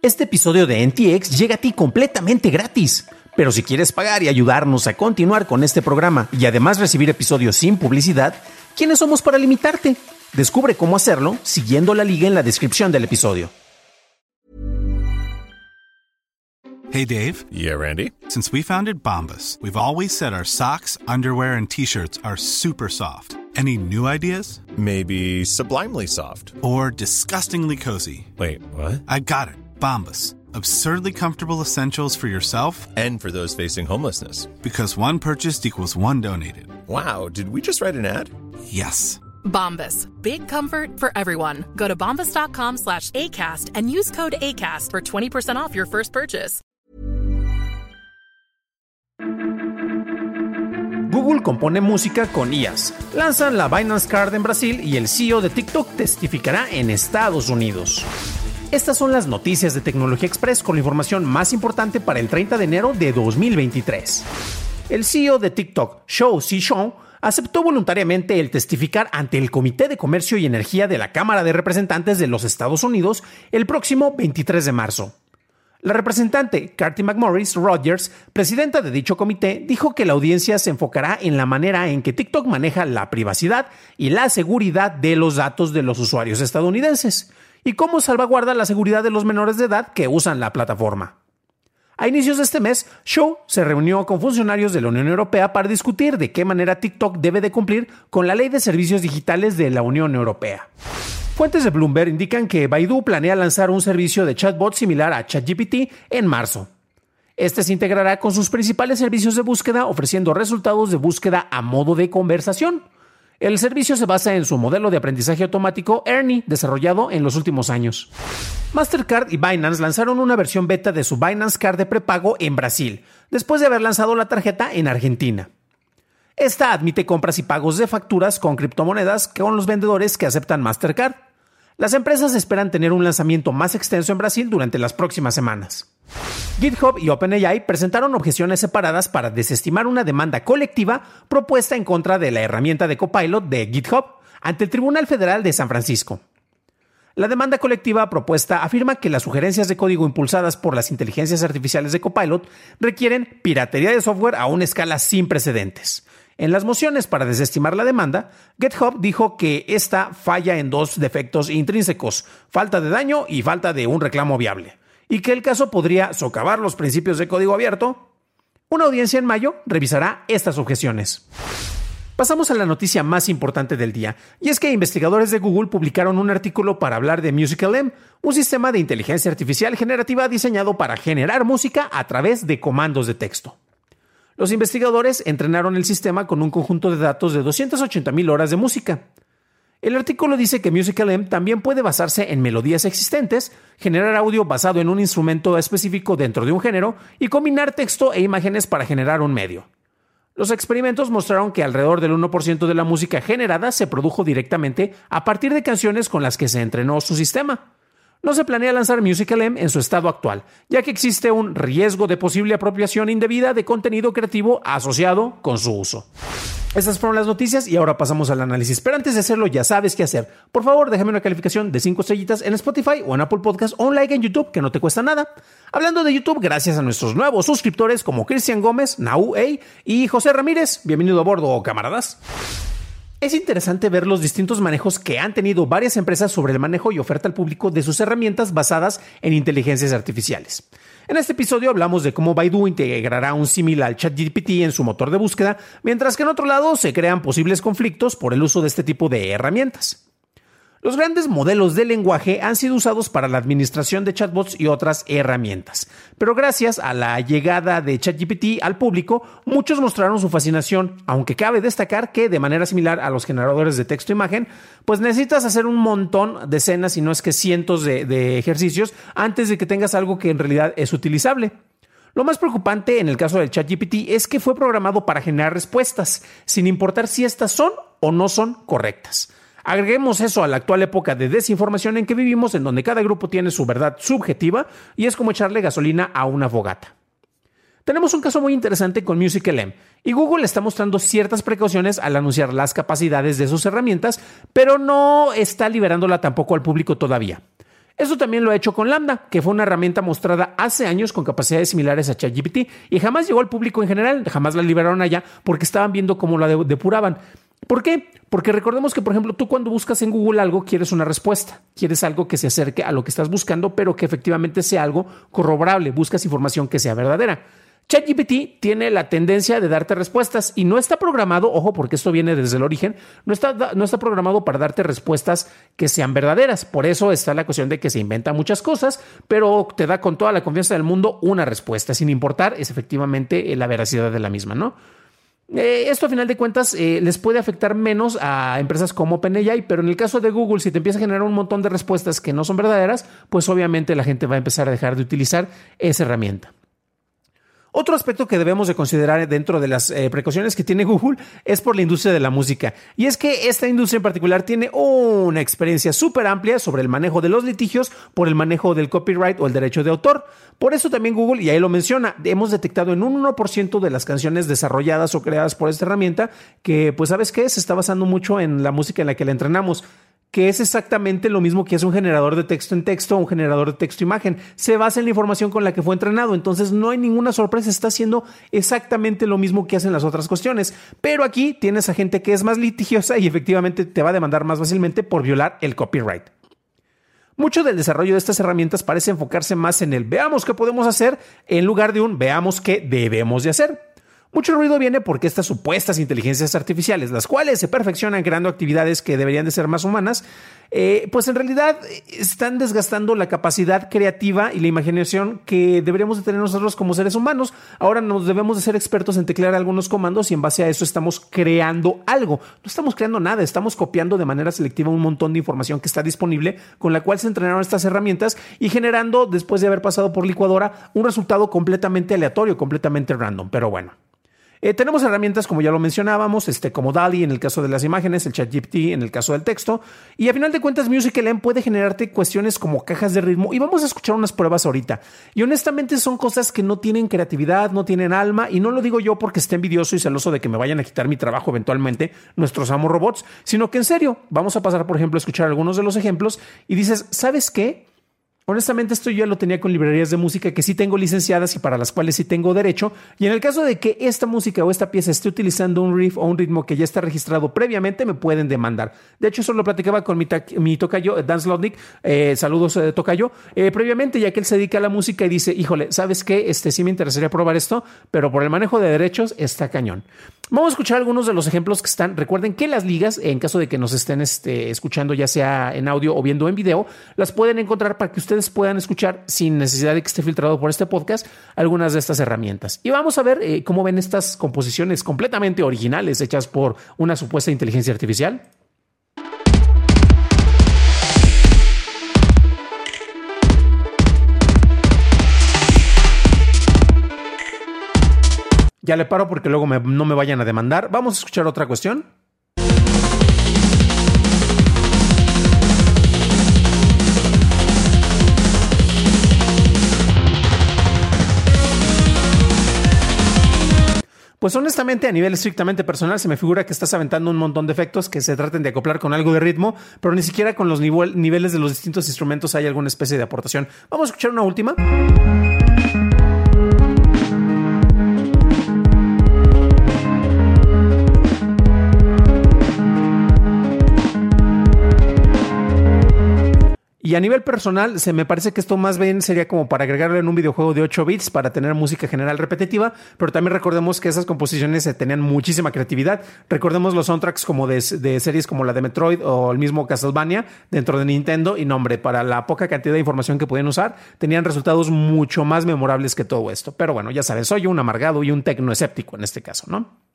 Este episodio de NTX llega a ti completamente gratis. Pero si quieres pagar y ayudarnos a continuar con este programa y además recibir episodios sin publicidad, ¿quiénes somos para limitarte? Descubre cómo hacerlo siguiendo la liga en la descripción del episodio. Hey Dave. Yeah, Randy. Since we founded Bombus, we've always said our socks, underwear, and t-shirts are super soft. Any new ideas? Maybe sublimely soft. Or disgustingly cozy. Wait, what? I got it. Bombas. Absurdly comfortable essentials for yourself And for those facing homelessness. because one purchased equals one donated. Wow, did we just write an ad? Yes. Bombas. Big comfort for everyone. Go to bombas.com slash ACAST and use code ACAST for 20% off your first purchase. Google compone música con IAS. Lanzan la Binance Card en Brasil y el CEO de TikTok testificará en Estados Unidos. Estas son las noticias de Tecnología Express con la información más importante para el 30 de enero de 2023. El CEO de TikTok, Shou Zishong, aceptó voluntariamente el testificar ante el Comité de Comercio y Energía de la Cámara de Representantes de los Estados Unidos el próximo 23 de marzo. La representante Carty McMorris Rogers, presidenta de dicho comité, dijo que la audiencia se enfocará en la manera en que TikTok maneja la privacidad y la seguridad de los datos de los usuarios estadounidenses y cómo salvaguarda la seguridad de los menores de edad que usan la plataforma. A inicios de este mes, Shaw se reunió con funcionarios de la Unión Europea para discutir de qué manera TikTok debe de cumplir con la Ley de Servicios Digitales de la Unión Europea. Fuentes de Bloomberg indican que Baidu planea lanzar un servicio de chatbot similar a ChatGPT en marzo. Este se integrará con sus principales servicios de búsqueda ofreciendo resultados de búsqueda a modo de conversación. El servicio se basa en su modelo de aprendizaje automático Ernie, desarrollado en los últimos años. Mastercard y Binance lanzaron una versión beta de su Binance Card de prepago en Brasil, después de haber lanzado la tarjeta en Argentina. Esta admite compras y pagos de facturas con criptomonedas con los vendedores que aceptan Mastercard. Las empresas esperan tener un lanzamiento más extenso en Brasil durante las próximas semanas. GitHub y OpenAI presentaron objeciones separadas para desestimar una demanda colectiva propuesta en contra de la herramienta de Copilot de GitHub ante el Tribunal Federal de San Francisco. La demanda colectiva propuesta afirma que las sugerencias de código impulsadas por las inteligencias artificiales de Copilot requieren piratería de software a una escala sin precedentes. En las mociones para desestimar la demanda, GitHub dijo que esta falla en dos defectos intrínsecos, falta de daño y falta de un reclamo viable, y que el caso podría socavar los principios de código abierto. Una audiencia en mayo revisará estas objeciones. Pasamos a la noticia más importante del día, y es que investigadores de Google publicaron un artículo para hablar de MusicalM, un sistema de inteligencia artificial generativa diseñado para generar música a través de comandos de texto. Los investigadores entrenaron el sistema con un conjunto de datos de 280.000 horas de música. El artículo dice que MusicalM también puede basarse en melodías existentes, generar audio basado en un instrumento específico dentro de un género y combinar texto e imágenes para generar un medio. Los experimentos mostraron que alrededor del 1% de la música generada se produjo directamente a partir de canciones con las que se entrenó su sistema. No se planea lanzar MusicalM en su estado actual, ya que existe un riesgo de posible apropiación indebida de contenido creativo asociado con su uso. Estas fueron las noticias y ahora pasamos al análisis. Pero antes de hacerlo, ya sabes qué hacer. Por favor, déjame una calificación de 5 estrellitas en Spotify o en Apple Podcast o un like en YouTube, que no te cuesta nada. Hablando de YouTube, gracias a nuestros nuevos suscriptores como Cristian Gómez, Nau Ey y José Ramírez. Bienvenido a bordo, camaradas. Es interesante ver los distintos manejos que han tenido varias empresas sobre el manejo y oferta al público de sus herramientas basadas en inteligencias artificiales. En este episodio hablamos de cómo Baidu integrará un símil al ChatGPT en su motor de búsqueda, mientras que en otro lado se crean posibles conflictos por el uso de este tipo de herramientas. Los grandes modelos de lenguaje han sido usados para la administración de chatbots y otras herramientas, pero gracias a la llegada de ChatGPT al público, muchos mostraron su fascinación, aunque cabe destacar que de manera similar a los generadores de texto e imagen, pues necesitas hacer un montón de escenas, y no es que cientos de, de ejercicios, antes de que tengas algo que en realidad es utilizable. Lo más preocupante en el caso del ChatGPT es que fue programado para generar respuestas, sin importar si estas son o no son correctas. Agreguemos eso a la actual época de desinformación en que vivimos, en donde cada grupo tiene su verdad subjetiva y es como echarle gasolina a una fogata. Tenemos un caso muy interesante con MusicLM y Google está mostrando ciertas precauciones al anunciar las capacidades de sus herramientas, pero no está liberándola tampoco al público todavía. Eso también lo ha hecho con Lambda, que fue una herramienta mostrada hace años con capacidades similares a ChatGPT y jamás llegó al público en general, jamás la liberaron allá porque estaban viendo cómo la depuraban. ¿Por qué? Porque recordemos que, por ejemplo, tú cuando buscas en Google algo, quieres una respuesta, quieres algo que se acerque a lo que estás buscando, pero que efectivamente sea algo corroborable, buscas información que sea verdadera. ChatGPT tiene la tendencia de darte respuestas y no está programado, ojo, porque esto viene desde el origen, no está, no está programado para darte respuestas que sean verdaderas. Por eso está la cuestión de que se inventa muchas cosas, pero te da con toda la confianza del mundo una respuesta, sin importar es efectivamente la veracidad de la misma, ¿no? Eh, esto a final de cuentas eh, les puede afectar menos a empresas como OpenAI, pero en el caso de Google, si te empieza a generar un montón de respuestas que no son verdaderas, pues obviamente la gente va a empezar a dejar de utilizar esa herramienta. Otro aspecto que debemos de considerar dentro de las eh, precauciones que tiene Google es por la industria de la música. Y es que esta industria en particular tiene una experiencia súper amplia sobre el manejo de los litigios por el manejo del copyright o el derecho de autor. Por eso también Google, y ahí lo menciona, hemos detectado en un 1% de las canciones desarrolladas o creadas por esta herramienta que, pues, ¿sabes qué? Se está basando mucho en la música en la que la entrenamos que es exactamente lo mismo que es un generador de texto en texto o un generador de texto imagen. Se basa en la información con la que fue entrenado, entonces no hay ninguna sorpresa, está haciendo exactamente lo mismo que hacen las otras cuestiones. Pero aquí tienes a gente que es más litigiosa y efectivamente te va a demandar más fácilmente por violar el copyright. Mucho del desarrollo de estas herramientas parece enfocarse más en el veamos qué podemos hacer en lugar de un veamos qué debemos de hacer. Mucho ruido viene porque estas supuestas inteligencias artificiales, las cuales se perfeccionan creando actividades que deberían de ser más humanas, eh, pues en realidad están desgastando la capacidad creativa y la imaginación que deberíamos de tener nosotros como seres humanos. Ahora nos debemos de ser expertos en teclear algunos comandos y en base a eso estamos creando algo. No estamos creando nada, estamos copiando de manera selectiva un montón de información que está disponible con la cual se entrenaron estas herramientas y generando, después de haber pasado por licuadora, un resultado completamente aleatorio, completamente random. Pero bueno. Eh, tenemos herramientas, como ya lo mencionábamos, este, como DALI en el caso de las imágenes, el ChatGPT en el caso del texto. Y a final de cuentas, MusicLM puede generarte cuestiones como cajas de ritmo. Y vamos a escuchar unas pruebas ahorita. Y honestamente son cosas que no tienen creatividad, no tienen alma. Y no lo digo yo porque esté envidioso y celoso de que me vayan a quitar mi trabajo eventualmente nuestros amo robots, sino que en serio, vamos a pasar, por ejemplo, a escuchar algunos de los ejemplos y dices, ¿sabes qué? Honestamente, esto yo ya lo tenía con librerías de música que sí tengo licenciadas y para las cuales sí tengo derecho. Y en el caso de que esta música o esta pieza esté utilizando un riff o un ritmo que ya está registrado previamente, me pueden demandar. De hecho, eso lo platicaba con mi, mi tocayo, Dan Slotnick. Eh, saludos, eh, tocayo. Eh, previamente, ya que él se dedica a la música y dice, híjole, ¿sabes qué? Este sí me interesaría probar esto, pero por el manejo de derechos está cañón. Vamos a escuchar algunos de los ejemplos que están. Recuerden que las ligas, en caso de que nos estén este, escuchando ya sea en audio o viendo en video, las pueden encontrar para que ustedes puedan escuchar sin necesidad de que esté filtrado por este podcast algunas de estas herramientas. Y vamos a ver eh, cómo ven estas composiciones completamente originales hechas por una supuesta inteligencia artificial. Ya le paro porque luego no me vayan a demandar. Vamos a escuchar otra cuestión. Pues honestamente, a nivel estrictamente personal, se me figura que estás aventando un montón de efectos que se traten de acoplar con algo de ritmo, pero ni siquiera con los niveles de los distintos instrumentos hay alguna especie de aportación. Vamos a escuchar una última. Y a nivel personal, se me parece que esto más bien sería como para agregarlo en un videojuego de 8 bits para tener música general repetitiva, pero también recordemos que esas composiciones tenían muchísima creatividad. Recordemos los soundtracks como de, series como la de Metroid o el mismo Castlevania dentro de Nintendo y nombre, para la poca cantidad de información que podían usar, tenían resultados mucho más memorables que todo esto. Pero bueno, ya sabes, soy un amargado y un tecno escéptico en este caso, ¿no?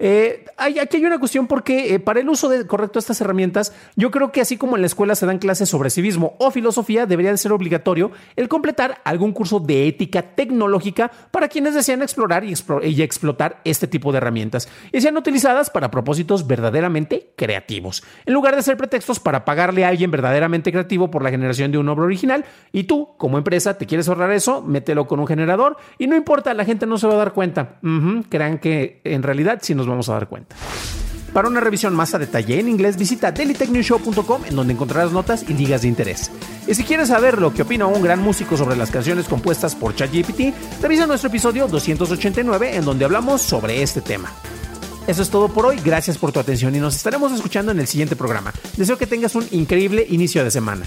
Eh, aquí hay una cuestión porque eh, para el uso de, correcto de estas herramientas, yo creo que así como en la escuela se dan clases sobre civismo o filosofía, debería de ser obligatorio el completar algún curso de ética tecnológica para quienes desean explorar y, y explotar este tipo de herramientas y sean utilizadas para propósitos verdaderamente creativos, en lugar de ser pretextos para pagarle a alguien verdaderamente creativo por la generación de un obra original y tú, como empresa, te quieres ahorrar eso, mételo con un generador y no importa, la gente no se va a dar cuenta. crean que en realidad si nos vamos a dar cuenta. Para una revisión más a detalle en inglés, visita dailytechnewshow.com en donde encontrarás notas y ligas de interés. Y si quieres saber lo que opina un gran músico sobre las canciones compuestas por ChatGPT, revisa nuestro episodio 289 en donde hablamos sobre este tema. Eso es todo por hoy, gracias por tu atención y nos estaremos escuchando en el siguiente programa. Deseo que tengas un increíble inicio de semana.